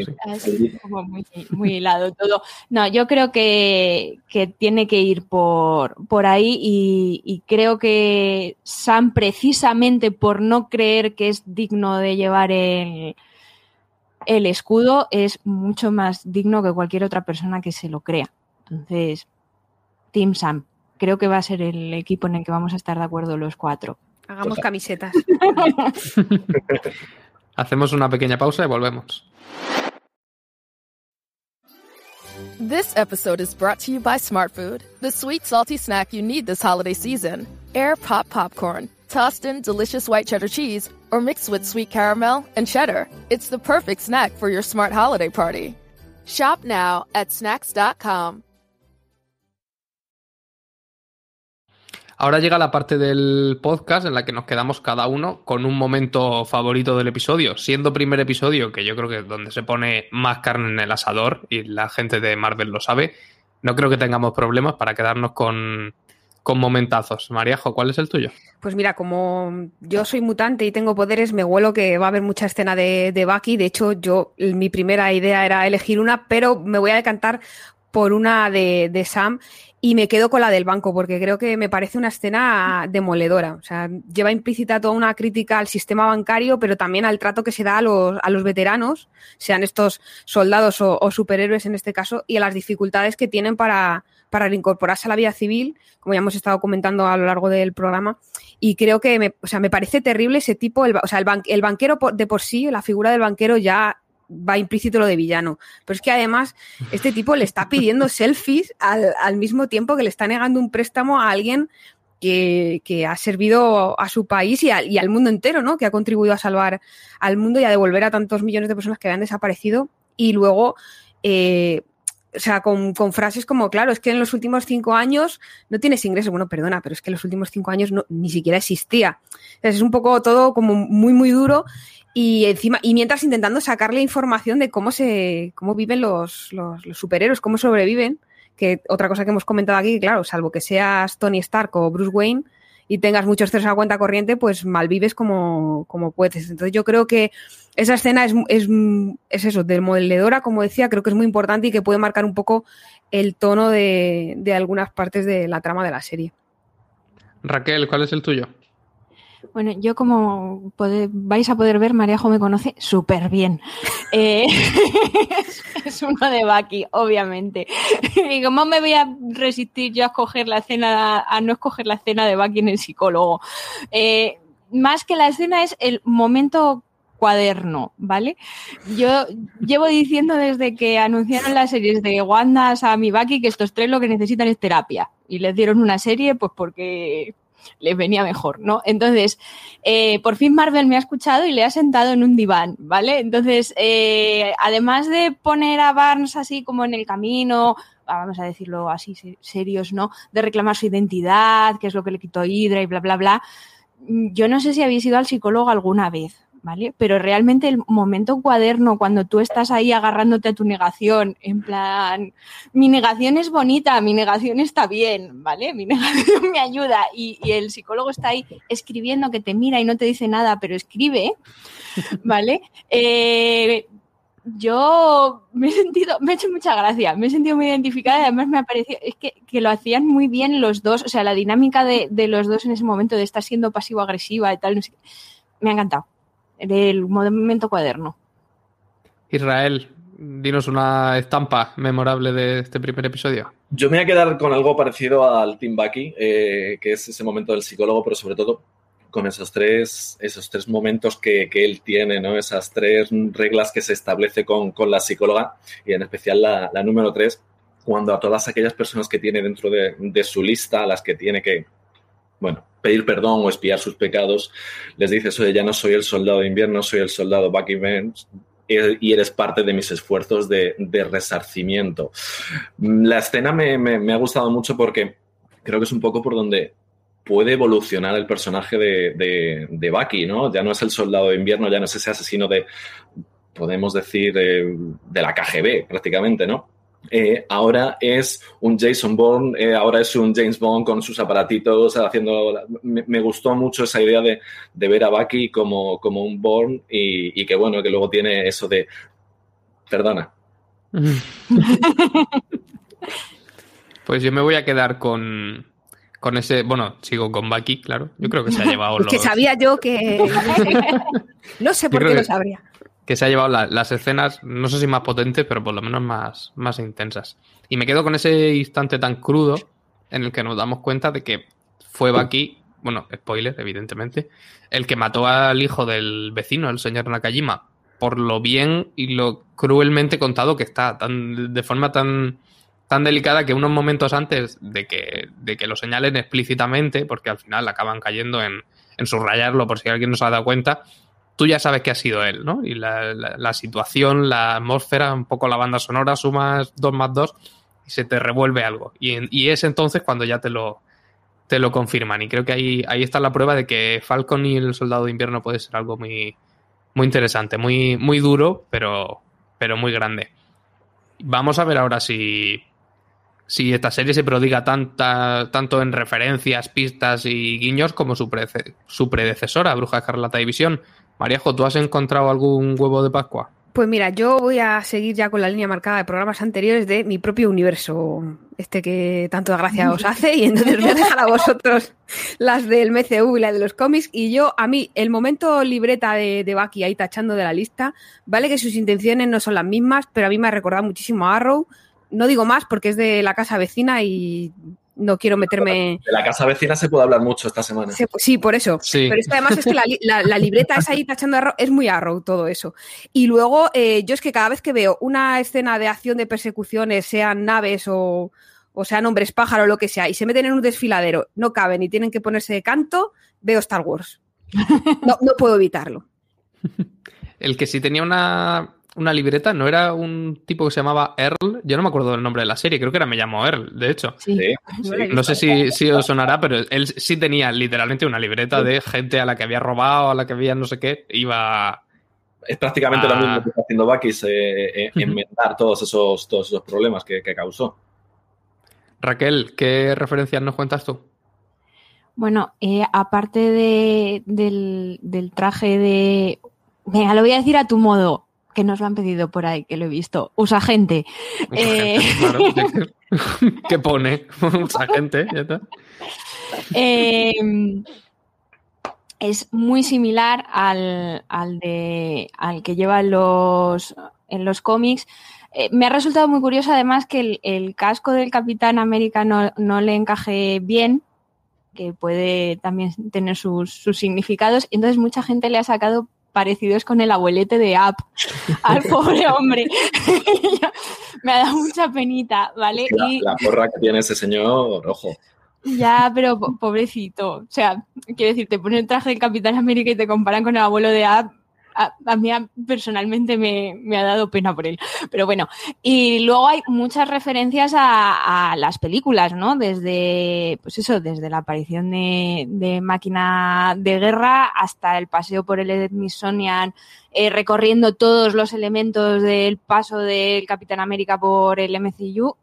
muy, hilado todo. No, yo creo que, tiene que ir por, por ahí y, creo que Sam, precisamente por no creer que es digno de llevar el, el escudo, es mucho más digno que cualquier otra persona que se lo crea. Entonces, Team Sam, creo que va a ser el equipo en el que vamos a estar de acuerdo los cuatro. Hagamos camisetas. [laughs] Hacemos una pequeña pausa y volvemos. This episode is brought to you by Smartfood, the sweet, salty snack you need this holiday season. Air pop popcorn, tossed in delicious white cheddar cheese, or mixed with sweet caramel and cheddar. It's the perfect snack for your smart holiday party. Shop now at snacks.com. Ahora llega la parte del podcast en la que nos quedamos cada uno con un momento favorito del episodio, siendo primer episodio, que yo creo que es donde se pone más carne en el asador y la gente de Marvel lo sabe. No creo que tengamos problemas para quedarnos con, con momentazos. Mariajo, ¿cuál es el tuyo? Pues mira, como yo soy mutante y tengo poderes, me huelo que va a haber mucha escena de, de Bucky. De hecho, yo mi primera idea era elegir una, pero me voy a decantar por una de, de Sam y me quedo con la del banco porque creo que me parece una escena demoledora. O sea, lleva implícita toda una crítica al sistema bancario, pero también al trato que se da a los, a los veteranos, sean estos soldados o, superhéroes en este caso, y a las dificultades que tienen para, para reincorporarse a la vida civil, como ya hemos estado comentando a lo largo del programa. Y creo que me, o sea, me parece terrible ese tipo, el, o sea, el, el banquero de por sí, la figura del banquero ya va implícito lo de villano. Pero es que además este tipo le está pidiendo selfies al, mismo tiempo que le está negando un préstamo a alguien que, ha servido a su país y, al mundo entero, ¿no? Que ha contribuido a salvar al mundo y a devolver a tantos millones de personas que habían desaparecido. Y luego, eh, o sea, con, frases como, claro, es que en los últimos cinco años no tienes ingresos. Bueno, perdona, pero es que en los últimos cinco años no, ni siquiera existía. es un poco todo como muy, muy duro y encima, y mientras intentando sacarle información de cómo se, cómo viven los, los, superhéroes, cómo sobreviven, que otra cosa que hemos comentado aquí, claro, salvo que seas Tony Stark o Bruce Wayne y tengas muchos ceros a cuenta corriente, pues malvives como, como puedes. Entonces yo creo que esa escena es, es, es eso, demoledora, como decía, creo que es muy importante y que puede marcar un poco el tono de, de algunas partes de la trama de la serie. Raquel, ¿cuál es el tuyo? Bueno, yo como vais a poder ver, Mariajo me conoce súper bien. Eh, [laughs] es, uno de Baki, obviamente. [laughs] y cómo me voy a resistir yo a escoger la escena, a no escoger la escena de Baki en el psicólogo. Eh, más que la escena es el momento cuaderno, ¿vale? Yo llevo diciendo desde que anunciaron las series de Wanda a mi Baki que estos tres lo que necesitan es terapia. Y les dieron una serie, pues porque les venía mejor, ¿no? Entonces, eh, por fin Marvel me ha escuchado y le ha sentado en un diván, ¿vale? Entonces, eh, además de poner a Barnes así como en el camino, vamos a decirlo así, serios, ¿no? De reclamar su identidad, qué es lo que le quitó Hydra y bla, bla, bla. Yo no sé si habéis ido al psicólogo alguna vez, ¿vale? Pero realmente el momento cuaderno, cuando tú estás ahí agarrándote a tu negación, en plan, mi negación es bonita, mi negación está bien, ¿vale? Mi [laughs] negación me ayuda y, el psicólogo está ahí escribiendo que te mira y no te dice nada, pero escribe, [laughs] ¿vale? Eh, yo me he sentido, me he hecho mucha gracia, me he sentido muy identificada y además me ha parecido, es que, lo hacían muy bien los dos, o sea, la dinámica de, de los dos en ese momento de estar siendo pasivo-agresiva y tal, no sé, me ha encantado del momento cuaderno. Israel, dinos una estampa memorable de este primer episodio. Yo me voy a quedar con algo parecido al Team Bucky, eh, que es ese momento del psicólogo, pero sobre todo con esos tres, esos tres momentos que, él tiene, ¿no? Esas tres reglas que se establece con, la psicóloga y en especial la, número tres, cuando a todas aquellas personas que tiene dentro de, de, su lista, a las que tiene que, bueno, pedir perdón o espiar sus pecados, les dice, oye, ya no soy el soldado de invierno, soy el soldado Bucky Vance y eres parte de mis esfuerzos de, resarcimiento. La escena me, ha gustado mucho porque creo que es un poco por donde puede evolucionar el personaje de, de, de, Bucky, ¿no? Ya no es el soldado de invierno, ya no es ese asesino de, podemos decir, eh, de la KGB prácticamente, ¿no? Eh, ahora es un Jason Bourne, eh, ahora es un James Bond con sus aparatitos haciendo... Me, gustó mucho esa idea de, ver a Bucky como, como un Bourne y, y, que bueno, que luego tiene eso de... Perdona. [laughs] pues yo me voy a quedar con, con ese, bueno, sigo con Bucky, claro. Yo creo que se ha llevado los... Que sabía yo que... [laughs] [laughs] no sé por qué lo sabría. Que se ha llevado las escenas, no sé si más potentes, pero por lo menos más, más intensas. Y me quedo con ese instante tan crudo en el que nos damos cuenta de que fue Bucky, bueno, spoiler, evidentemente, el que mató al hijo del vecino, el señor Nakajima, por lo bien y lo cruelmente contado que está, tan, de forma tan tan delicada que unos momentos antes de que, de que lo señalen explícitamente, porque al final acaban cayendo en, en subrayarlo por si alguien no se ha dado cuenta, tú ya sabes que ha sido él, ¿no? Y la, situación, la atmósfera, un poco la banda sonora, sumas dos más dos y se te revuelve algo. Y, y, es entonces cuando ya te lo, te lo confirman. Y creo que ahí, ahí está la prueba de que Falcon y el Soldado de Invierno puede ser algo muy, muy interesante, muy, muy duro, pero, pero muy grande. Vamos a ver ahora si, si esta serie se prodiga tanta, tanto en referencias, pistas y guiños como su, su predecesora, Bruja Escarlata División. Maríajo, ¿tú has encontrado algún huevo de Pascua? Pues mira, yo voy a seguir ya con la línea marcada de programas anteriores de mi propio universo, este que tanto de gracia os [laughs] hace, y entonces voy a dejar a vosotros las del MCU y la de los cómics. Y yo, a mí, el momento libreta de, de Bucky ahí tachando de la lista, vale que sus intenciones no son las mismas, pero a mí me ha recordado muchísimo a Arrow, no digo más porque es de la casa vecina y no quiero meterme. De la casa vecina se puede hablar mucho esta semana. Sí, por eso. Pero es que además es que la, libreta es ahí tachando arrow, es muy arrow todo eso. Y luego, eh, yo es que cada vez que veo una escena de acción de persecuciones, sean naves o, o sean hombres pájaro o lo que sea, y se meten en un desfiladero, no caben y tienen que ponerse de canto, veo Star Wars. No, no puedo evitarlo. [laughs] El que sí tenía una una libreta, ¿no era un tipo que se llamaba Earl? Yo no me acuerdo del nombre de la serie, creo que era Me llamo Earl, de hecho. Sí. [laughs] No sé si, si, os sonará, pero él sí tenía literalmente una libreta de gente a la que había robado, a la que había no sé qué, iba... Es prácticamente lo mismo que está haciendo Bakis, eh, eh inventar todos esos, todos esos problemas que, causó. Raquel, ¿qué referencias nos cuentas tú? Bueno, eh, aparte de, del, del traje de... Venga, lo voy a decir a tu modo que nos lo han pedido por ahí, que lo he visto. Usa gente. Eh, [laughs] ¿Qué pone? [laughs] Usa gente. Em, es muy similar al, de, al que lleva en los, en los cómics. Eh, me ha resultado muy curioso además que el, casco del Capitán América no, le encaje bien, que puede también tener sus, sus significados. Entonces mucha gente le ha sacado parecidos con el abuelete de App al [laughs] pobre hombre. [laughs] me ha dado mucha penita, ¿vale? La, y... la porra que tiene ese señor, ojo. Ya, pero pobrecito. O sea, quiero decir, te ponen el traje de Capitán América y te comparan con el abuelo de App a, mí personalmente me, ha dado pena por él. Pero bueno, y luego hay muchas referencias a, las películas, ¿no? Desde, pues eso, desde la aparición de, Máquina de Guerra hasta el paseo por el Smithsonian, eh, recorriendo todos los elementos del paso del Capitán América por el MCU.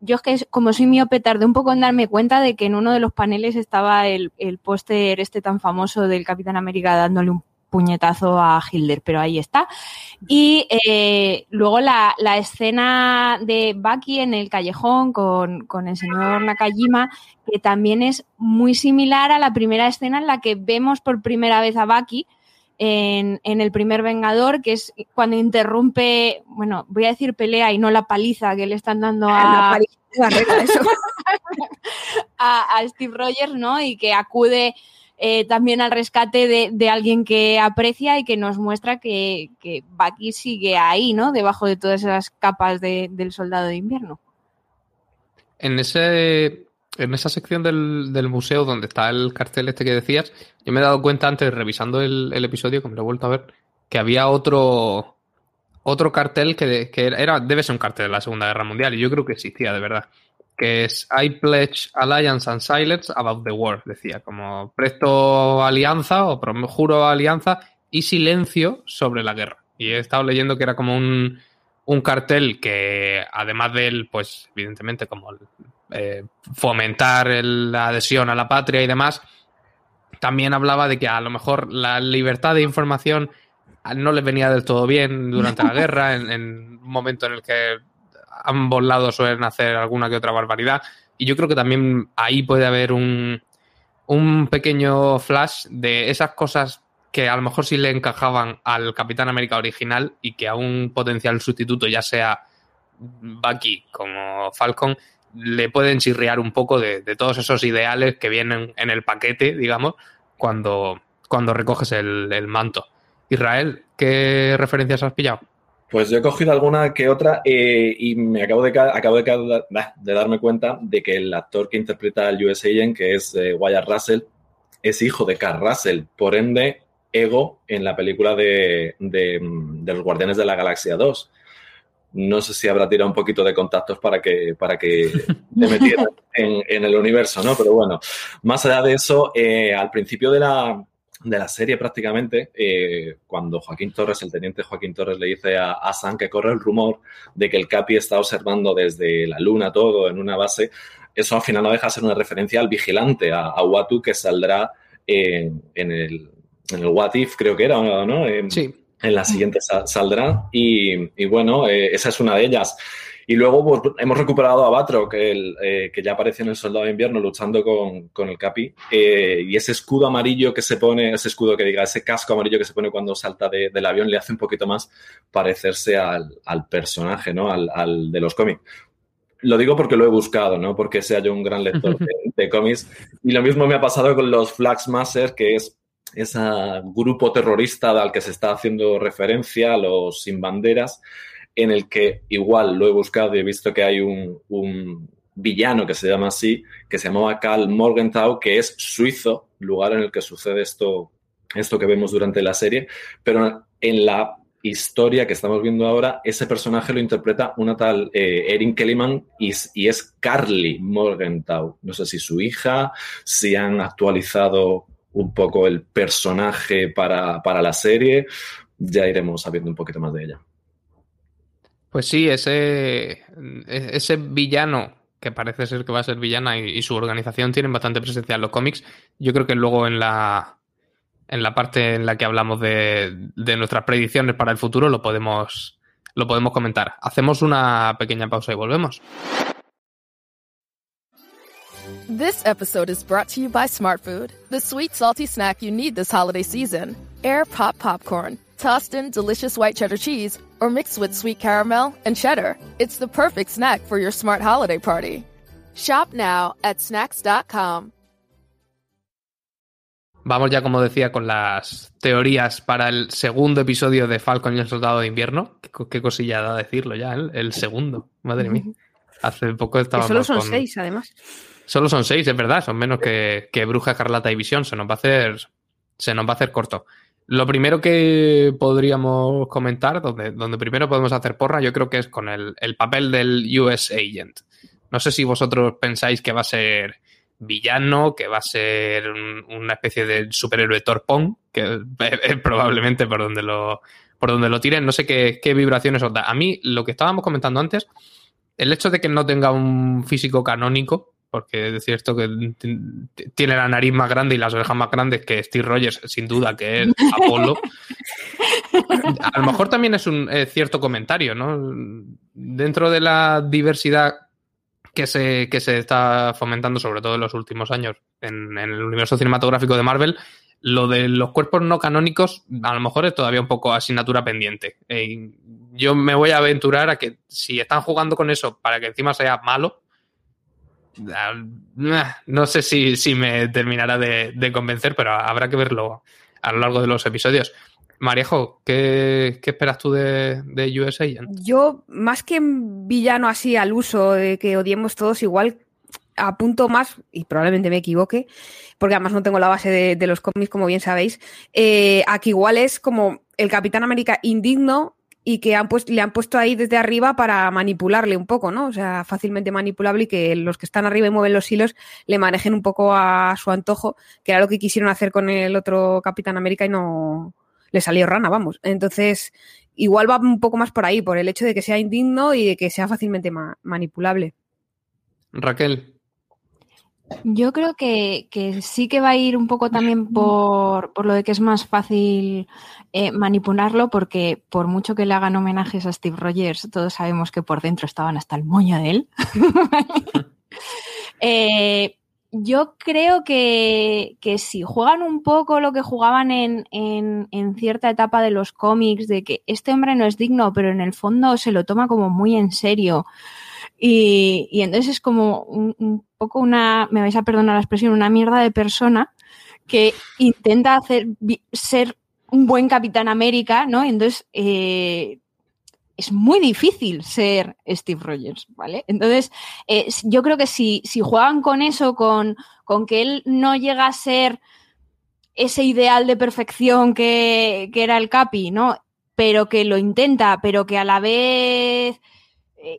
Yo es que como soy miope tardé un poco en darme cuenta de que en uno de los paneles estaba el, el póster este tan famoso del Capitán América dándole un puñetazo a Hilder, pero ahí está. Y eh, luego la, escena de Bucky en el callejón con, con, el señor Nakajima, que también es muy similar a la primera escena en la que vemos por primera vez a Bucky, en, el primer Vengador, que es cuando interrumpe, bueno, voy a decir pelea y no la paliza que le están dando [laughs] [laughs] a, a, Steve Rogers, ¿no? Y que acude eh, también al rescate de, alguien que aprecia y que nos muestra que, que Bucky sigue ahí, ¿no? Debajo de todas esas capas del soldado de invierno. En ese en esa sección del, museo donde está el cartel este que decías, yo me he dado cuenta antes, revisando el, episodio, que me lo he vuelto a ver, que había otro otro cartel que, era, debe ser un cartel de la Segunda Guerra Mundial, y yo creo que existía de verdad, que es I pledge alliance and silence about the war, decía, como presto alianza o juro alianza y silencio sobre la guerra. Y he estado leyendo que era como un, un cartel que, además de él, pues evidentemente como eh, fomentar la adhesión a la patria y demás, también hablaba de que a lo mejor la libertad de información no les venía del todo bien durante la [laughs] guerra, en, un momento en el que ambos lados suelen hacer alguna que otra barbaridad. Y yo creo que también ahí puede haber un, un pequeño flash de esas cosas que a lo mejor sí le encajaban al Capitán América original y que a un potencial sustituto, ya sea Bucky como Falcon, le pueden chirriar un poco de, todos esos ideales que vienen en el paquete, digamos, cuando, cuando recoges el, manto. Israel, ¿qué referencias has pillado? Pues yo he cogido alguna que otra eh, y me acabo de, acabo de, darme cuenta de que el actor que interpreta al US Agent, que es eh, Wyatt Russell, es hijo de Carl Russell. Por ende, Ego en la película de, de, de los Guardianes de la Galaxia 2 no sé si habrá tirado un poquito de contactos para que, para que [laughs] te metieras en, el universo, ¿no? Pero bueno, más allá de eso, eh, al principio de la, de la serie prácticamente, eh, cuando Joaquín Torres, el teniente Joaquín Torres, le dice a, a Sam que corre el rumor de que el Capi está observando desde la luna todo en una base, eso al final no deja de ser una referencia al vigilante, a, a Watu, que saldrá en, en, el, en el What If, creo que era, ¿no? sí en la siguiente saldrá. Y, bueno, eh, esa es una de ellas. Y luego pues, hemos recuperado a Batro, que, eh, que ya aparece en el Soldado de Invierno luchando con, el Capi. Eh, y ese escudo amarillo que se pone, ese escudo que diga, ese casco amarillo que se pone cuando salta del avión, le hace un poquito más parecerse al, personaje, ¿no? Al, de los cómics. Lo digo porque lo he buscado, no porque sea yo un gran lector de, de cómics. Y lo mismo me ha pasado con los Flagsmasters, que es ese grupo terrorista al que se está haciendo referencia, los sin banderas, en el que igual lo he buscado y he visto que hay un, villano que se llama así, que se llamaba Karl Morgenthau, que es suizo, lugar en el que sucede esto, esto que vemos durante la serie, pero en la historia que estamos viendo ahora, ese personaje lo interpreta una tal eh, Erin Kellyman y, es Carly Morgenthau. No sé si su hija, si han actualizado un poco el personaje para, la serie, ya iremos sabiendo un poquito más de ella. Pues sí, ese, ese villano que parece ser que va a ser villana y, su organización tienen bastante presencia en los cómics. Yo creo que luego en la, en la parte en la que hablamos de, de nuestras predicciones para el futuro lo podemos, lo podemos comentar. Hacemos una pequeña pausa y volvemos. This episode is brought to you by Smartfood, the sweet, salty snack you need this holiday season. Air pop popcorn, tossed in delicious white cheddar cheese, or mixed with sweet caramel and cheddar. It's the perfect snack for your smart holiday party. Shop now at snacks.com. Vamos ya, como decía, con las teorías para el segundo episodio de Falcon y el Soldado de Invierno. Qué, qué cosilla da decirlo ya, el, el segundo. Madre mía. [laughs] Hace poco que solo son con... seis, además. Solo son seis, es verdad, son menos que, Bruja, Carlata y Visión. Se nos va a hacer. Se nos va a hacer corto. Lo primero que podríamos comentar, donde, donde primero podemos hacer porra, yo creo que es con el, papel del US Agent. No sé si vosotros pensáis que va a ser villano, que va a ser una especie de superhéroe torpón, que [laughs] es, probablemente por donde lo, por donde lo tiren. No sé qué, qué, vibraciones os da. A mí, lo que estábamos comentando antes, el hecho de que no tenga un físico canónico, porque es cierto que tiene la nariz más grande y las orejas más grandes que Steve Rogers, sin duda que es [laughs] Apolo. [laughs] A lo mejor también es un cierto comentario, ¿no? Dentro de la diversidad que se, que se está fomentando, sobre todo en los últimos años, en, el universo cinematográfico de Marvel, Lo de los cuerpos no canónicos, a lo mejor es todavía un poco asignatura pendiente. Eh, yo me voy a aventurar a que si están jugando con eso para que encima sea malo, no sé si, me terminará de, convencer, pero habrá que verlo a lo largo de los episodios. Marejo, ¿qué, esperas tú de, de Yo, más que villano así al uso de que odiemos todos, igual apunto más, y probablemente me equivoque, porque además no tengo la base de, los cómics, como bien sabéis, eh, a que igual es como el Capitán América indigno y que han le han puesto ahí desde arriba para manipularle un poco, ¿no? O sea, fácilmente manipulable y que los que están arriba y mueven los hilos le manejen un poco a su antojo, que era lo que quisieron hacer con el otro Capitán América y no le salió rana, vamos. Entonces, igual va un poco más por ahí, por el hecho de que sea indigno y de que sea fácilmente manipulable. Raquel. Yo creo que, sí que va a ir un poco también por, lo de que es más fácil eh, manipularlo, porque por mucho que le hagan homenajes a Steve Rogers, todos sabemos que por dentro estaban hasta el moño de él. [laughs] Eh, yo creo que, si juegan un poco lo que jugaban en, en, cierta etapa de los cómics, de que este hombre no es digno, pero en el fondo se lo toma como muy en serio. Y, y entonces es como un, poco una, me vais a perdonar la expresión, una mierda de persona que intenta hacer ser un buen Capitán América, ¿no? entonces eh, es muy difícil ser Steve Rogers, ¿vale? Entonces, eh, yo creo que si, si juegan con eso, con, con, que él no llega a ser ese ideal de perfección que, que era el Capi, ¿no? Pero que lo intenta, pero que a la vez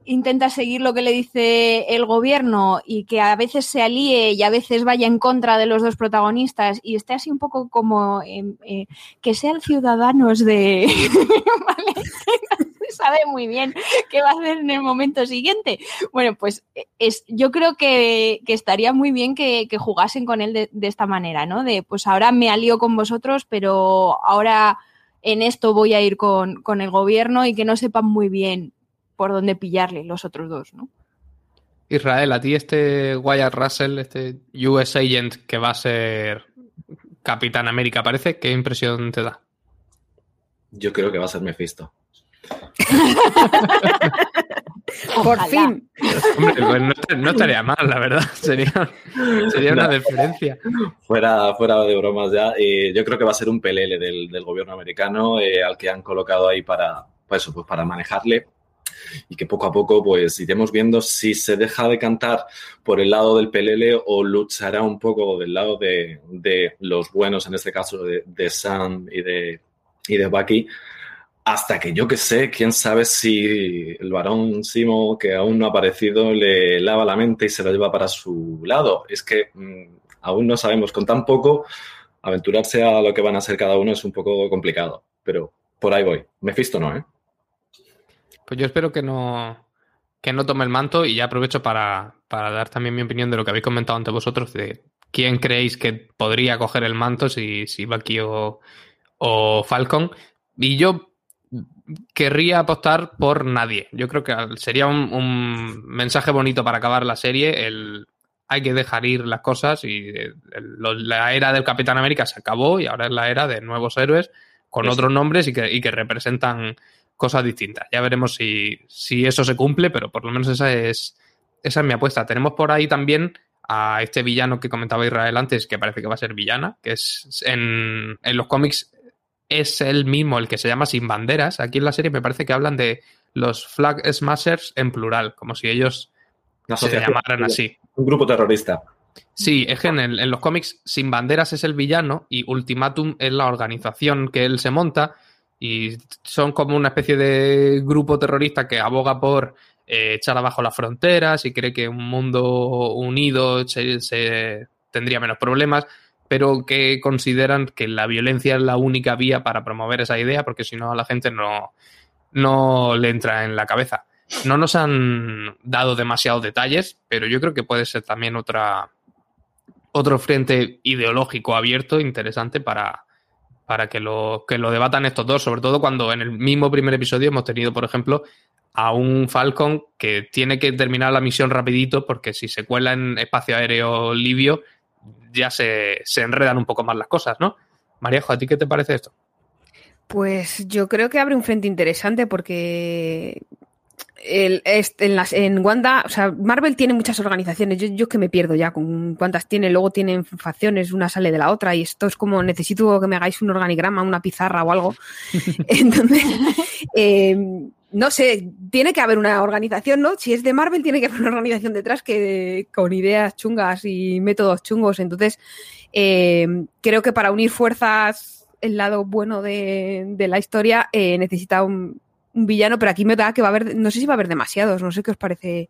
intenta seguir lo que le dice el gobierno y que a veces se alíe y a veces vaya en contra de los dos protagonistas y esté así un poco como eh, que sean ciudadanos de... [laughs] ¿Vale? [laughs] sabe muy bien qué va a hacer en el momento siguiente. Bueno, pues es, yo creo que, estaría muy bien que, jugasen con él de, esta manera, ¿no? De pues ahora me alío con vosotros, pero ahora en esto voy a ir con, con el gobierno y que no sepan muy bien por dónde pillarle los otros dos, ¿no? Israel, a ti este Wyatt Russell, este US Agent que va a ser Capitán América, parece, ¿qué impresión te da? Yo creo que va a ser Mephisto. [laughs] Por fin. Hombre, pues no, estaría mal, la verdad. [laughs] Sería, una diferencia. Fuera, fuera de bromas ya. Eh, yo creo que va a ser un PLL del, gobierno americano eh, al que han colocado ahí para, pues eso, pues para manejarle y que poco a poco pues iremos viendo si se deja de cantar por el lado del PLL o luchará un poco del lado de, los buenos, en este caso de, de Sam y de, y de Bucky, hasta que yo que sé, quién sabe si el varón Simo, que aún no ha aparecido, le lava la mente y se la lleva para su lado. Es que mm, aún no sabemos, con tan poco, aventurarse a lo que van a ser cada uno es un poco complicado. Pero por ahí voy. Mephisto no, ¿eh? Pues yo espero que no, que no tome el manto y ya aprovecho para, dar también mi opinión de lo que habéis comentado ante vosotros, de quién creéis que podría coger el manto, si, si Bucky o, o Falcon. Y yo querría apostar por nadie. Yo creo que sería un, mensaje bonito para acabar la serie. El, hay que dejar ir las cosas y la era del Capitán América se acabó y ahora es la era de nuevos héroes con otros nombres y que, y que representan cosas distintas. Ya veremos si, si, eso se cumple, pero por lo menos esa es, esa es mi apuesta. Tenemos por ahí también a este villano que comentaba Israel antes, que parece que va a ser villana, que es en, en los cómics es el mismo, el que se llama Sin Banderas. Aquí en la serie me parece que hablan de los Flag Smashers en plural, como si ellos se llamaran así. Un grupo terrorista. Sí, es que en, los cómics Sin Banderas es el villano y Ultimatum es la organización que él se monta y son como una especie de grupo terrorista que aboga por eh, echar abajo las fronteras y cree que un mundo unido se, tendría menos problemas, pero que consideran que la violencia es la única vía para promover esa idea, porque si no a la gente no, no le entra en la cabeza. No nos han dado demasiados detalles, pero yo creo que puede ser también otra, otro frente ideológico abierto interesante para, para que lo, que lo debatan estos dos, sobre todo cuando en el mismo primer episodio hemos tenido, por ejemplo, a un Falcon que tiene que terminar la misión rapidito porque si se cuela en espacio aéreo libio ya se, se enredan un poco más las cosas, ¿no? Maríajo, ¿a ti qué te parece esto? Pues yo creo que abre un frente interesante porque el, en, las, en Wanda, o sea, Marvel tiene muchas organizaciones. Yo, yo que me pierdo ya con cuántas tiene. Luego tienen facciones, una sale de la otra. Y esto es como necesito que me hagáis un organigrama, una pizarra o algo. [laughs] Entonces, eh, no sé, tiene que haber una organización, ¿no? Si es de Marvel, tiene que haber una organización detrás que con ideas chungas y métodos chungos. Entonces, eh, creo que para unir fuerzas el lado bueno de, de la historia eh, necesita un, un villano, pero aquí me da que va a haber, no sé si va a haber demasiados, no sé qué os parece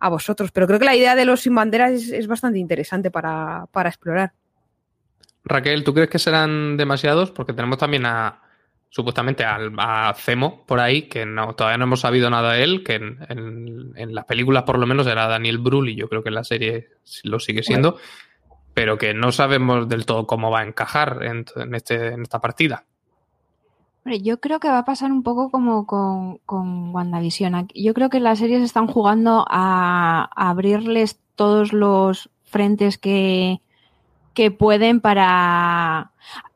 a vosotros, pero creo que la idea de los sin banderas es, bastante interesante para, explorar. Raquel, ¿tú crees que serán demasiados? Porque tenemos también a, supuestamente a, Cemo por ahí, que no, todavía no hemos sabido nada de él, que en, las películas por lo menos era Daniel Brühl y yo creo que en la serie lo sigue siendo, pero que no sabemos del todo cómo va a encajar en, este, en esta partida yo creo que va a pasar un poco como con, con WandaVision. Yo creo que las series están jugando a, abrirles todos los frentes que, que pueden para...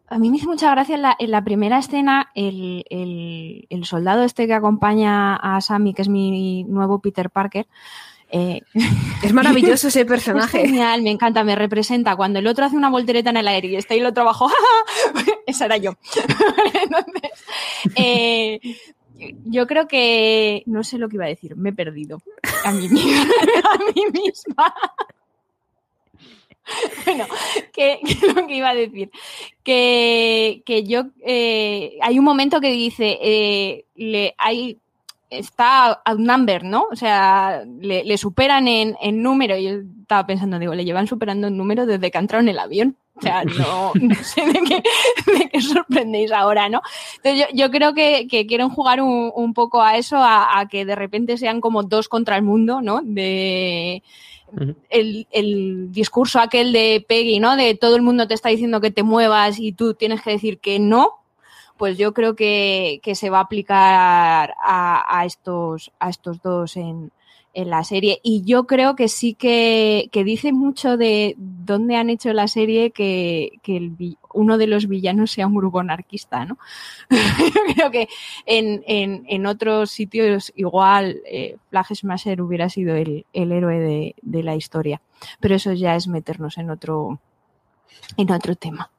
A mí me hizo mucha gracia en la, en la primera escena el, el, el, soldado este que acompaña a Sammy, que es mi nuevo Peter Parker, eh, es maravilloso ese [laughs] personaje. Es genial, me encanta, me representa. Cuando el otro hace una voltereta en el aire y está ahí el otro abajo, [laughs] esa era yo. [laughs] Entonces, eh, yo creo que no sé lo que iba a decir, me he perdido a mí, a mí misma. Bueno, ¿qué, lo que iba a decir? Que, que yo eh, hay un momento que dice le hay está outnumber, ¿no? O sea, le, superan en, en, número. Yo estaba pensando, digo, le llevan superando en número desde que entraron en el avión. O sea, no, [laughs] sé de qué, de qué, sorprendéis ahora, ¿no? Entonces yo, yo creo que, que, quieren jugar un, un poco a eso, a, a, que de repente sean como dos contra el mundo, ¿no? De el, el, discurso aquel de Peggy, ¿no? De todo el mundo te está diciendo que te muevas y tú tienes que decir que no, pues yo creo que, se va a aplicar a, estos, a estos dos en, la serie. Y yo creo que sí que, dice mucho de dónde han hecho la serie que, uno de los villanos sea un grupo anarquista, ¿no? [laughs] yo creo que en, otros sitios igual eh, Flag Smasher hubiera sido el, héroe de, de, la historia. Pero eso ya es meternos en otro, en otro tema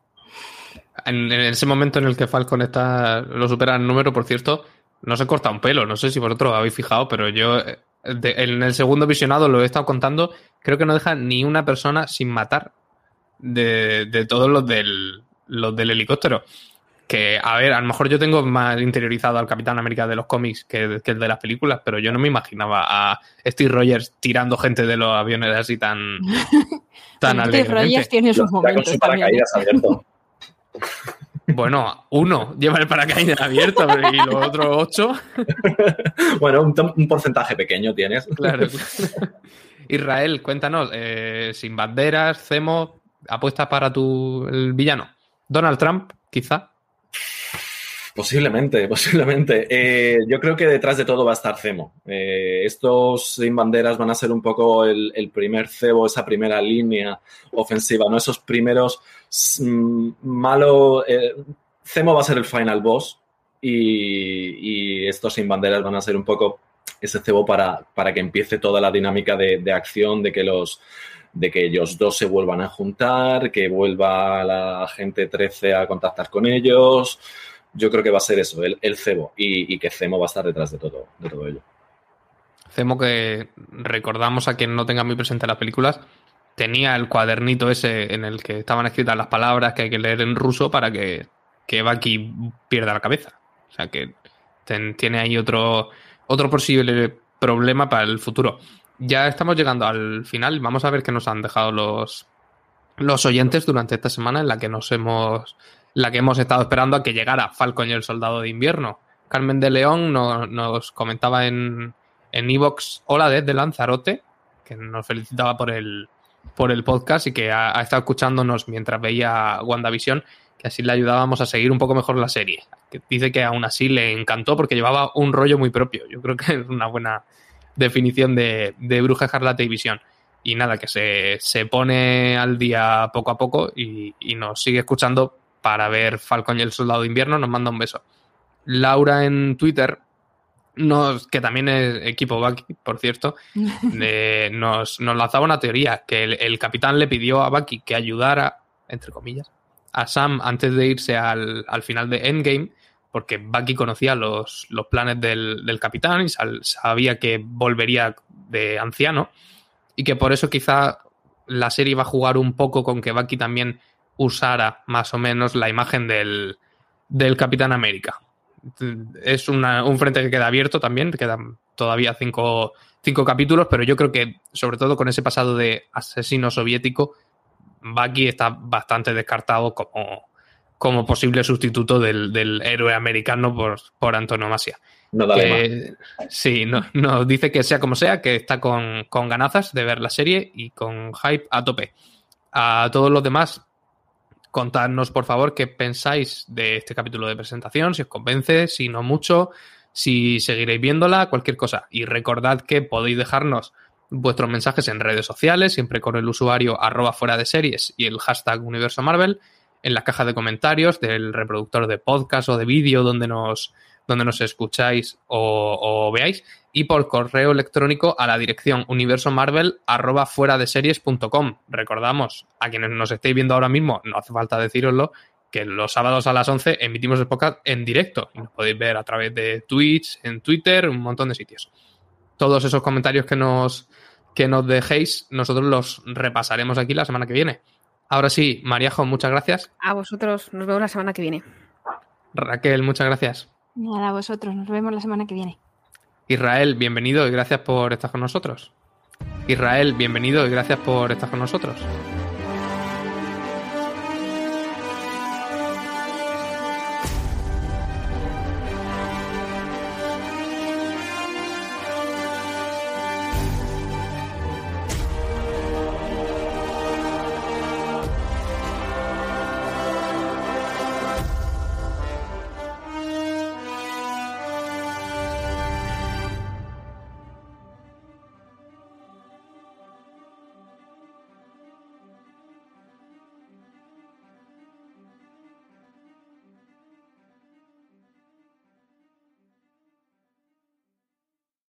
en, ese momento en el que Falcon está, lo supera en número, por cierto, no se corta un pelo. No sé si vosotros habéis fijado, pero yo eh, en el segundo visionado lo he estado contando. Creo que no deja ni una persona sin matar de, de todos los del, los del helicóptero. Que, a ver, a lo mejor yo tengo más interiorizado al Capitán América de los cómics que, que el de las películas, pero yo no me imaginaba a Steve Rogers tirando gente de los aviones así tan, [laughs] tan Steve Rogers tiene sus momentos. Con también. ¿eh? [laughs] Bueno, uno lleva el paracaídas abierto y los otros ocho. [laughs] bueno, un, porcentaje pequeño tienes. Claro. Israel, cuéntanos, eh, sin banderas, Cemo, apuestas para tu el villano. Donald Trump, quizá. Posiblemente, [laughs] posiblemente. Eh, yo creo que detrás de todo va a estar Cemo. Eh, estos sin banderas van a ser un poco el, primer cebo, esa primera línea ofensiva, ¿no? Esos primeros mm, malos. Eh, Cemo va a ser el final boss y, estos sin banderas van a ser un poco ese cebo para, para que empiece toda la dinámica de, de acción, de que los de que ellos dos se vuelvan a juntar, que vuelva la gente 13 a contactar con ellos yo creo que va a ser eso, el, el cebo, y, que Cemo va a estar detrás de todo, de todo ello. Cemo que recordamos a quien no tenga muy presente las películas, tenía el cuadernito ese en el que estaban escritas las palabras que hay que leer en ruso para que, que Baki pierda la cabeza. O sea que tiene ahí otro, otro posible problema para el futuro. Ya estamos llegando al final. Vamos a ver qué nos han dejado los, los oyentes durante esta semana en la que nos hemos la que hemos estado esperando a que llegara Falcon y el Soldado de Invierno. Carmen de León nos comentaba en Evox, hola desde Lanzarote, que nos felicitaba por el, por el podcast y que ha, estado escuchándonos mientras veía WandaVision, que así le ayudábamos a seguir un poco mejor la serie. Que dice que aún así le encantó porque llevaba un rollo muy propio. Yo creo que [laughs] es una buena definición de, de Bruja Escarlata y Visión. Y nada, que se, se, pone al día poco a poco y, y nos sigue escuchando para ver Falcon y el Soldado de Invierno, nos manda un beso. Laura en Twitter, nos, que también es equipo Bucky, por cierto, [laughs] nos, nos, lanzaba una teoría que el, capitán le pidió a Bucky que ayudara, entre comillas, a Sam antes de irse al, final de Endgame, porque Bucky conocía los, los planes del, del, capitán y sabía que volvería de anciano y que por eso quizá la serie iba a jugar un poco con que Bucky también usara más o menos la imagen del, del Capitán América. Es un frente que queda abierto también, quedan todavía cinco, cinco, capítulos, pero yo creo que, sobre todo con ese pasado de asesino soviético, Bucky está bastante descartado como, como posible sustituto del, héroe americano por, por antonomasia. No sí, nos no, dice que sea como sea, que está con, con ganazas de ver la serie y con hype a tope. A todos los demás, contadnos por favor qué pensáis de este capítulo de presentación, si os convence, si no mucho, si seguiréis viéndola, cualquier cosa. Y recordad que podéis dejarnos vuestros mensajes en redes sociales, siempre con el usuario arroba fuera de series y el hashtag universo Marvel, en la caja de comentarios del reproductor de podcast o de vídeo donde nos, donde nos escucháis o, veáis, y por correo electrónico a la dirección universomarvel arroba fuera de series.com. Recordamos, a quienes nos estéis viendo ahora mismo, no hace falta deciroslo, que los sábados a las 11 emitimos el podcast en directo y nos podéis ver a través de Twitch, en Twitter, un montón de sitios. Todos esos comentarios que nos, que nos dejéis, nosotros los repasaremos aquí la semana que viene. Ahora sí, Mariajo, muchas gracias. A vosotros, nos vemos la semana que viene. Raquel, muchas gracias. Nada, a vosotros, nos vemos la semana que viene. Israel, bienvenido y gracias por estar con nosotros. Israel, bienvenido y gracias por estar con nosotros.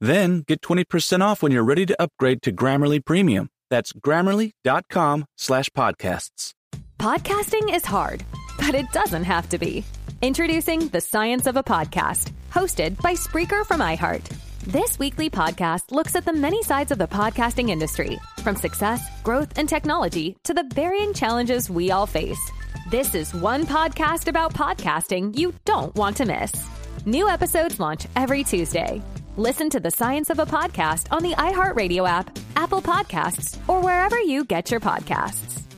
Then get 20% off when you're ready to upgrade to Grammarly Premium. That's grammarly.com slash podcasts. Podcasting is hard, but it doesn't have to be. Introducing The Science of a Podcast, hosted by Spreaker from iHeart. This weekly podcast looks at the many sides of the podcasting industry, from success, growth, and technology to the varying challenges we all face. This is one podcast about podcasting you don't want to miss. New episodes launch every Tuesday. Listen to the science of a podcast on the iHeartRadio app, Apple Podcasts, or wherever you get your podcasts.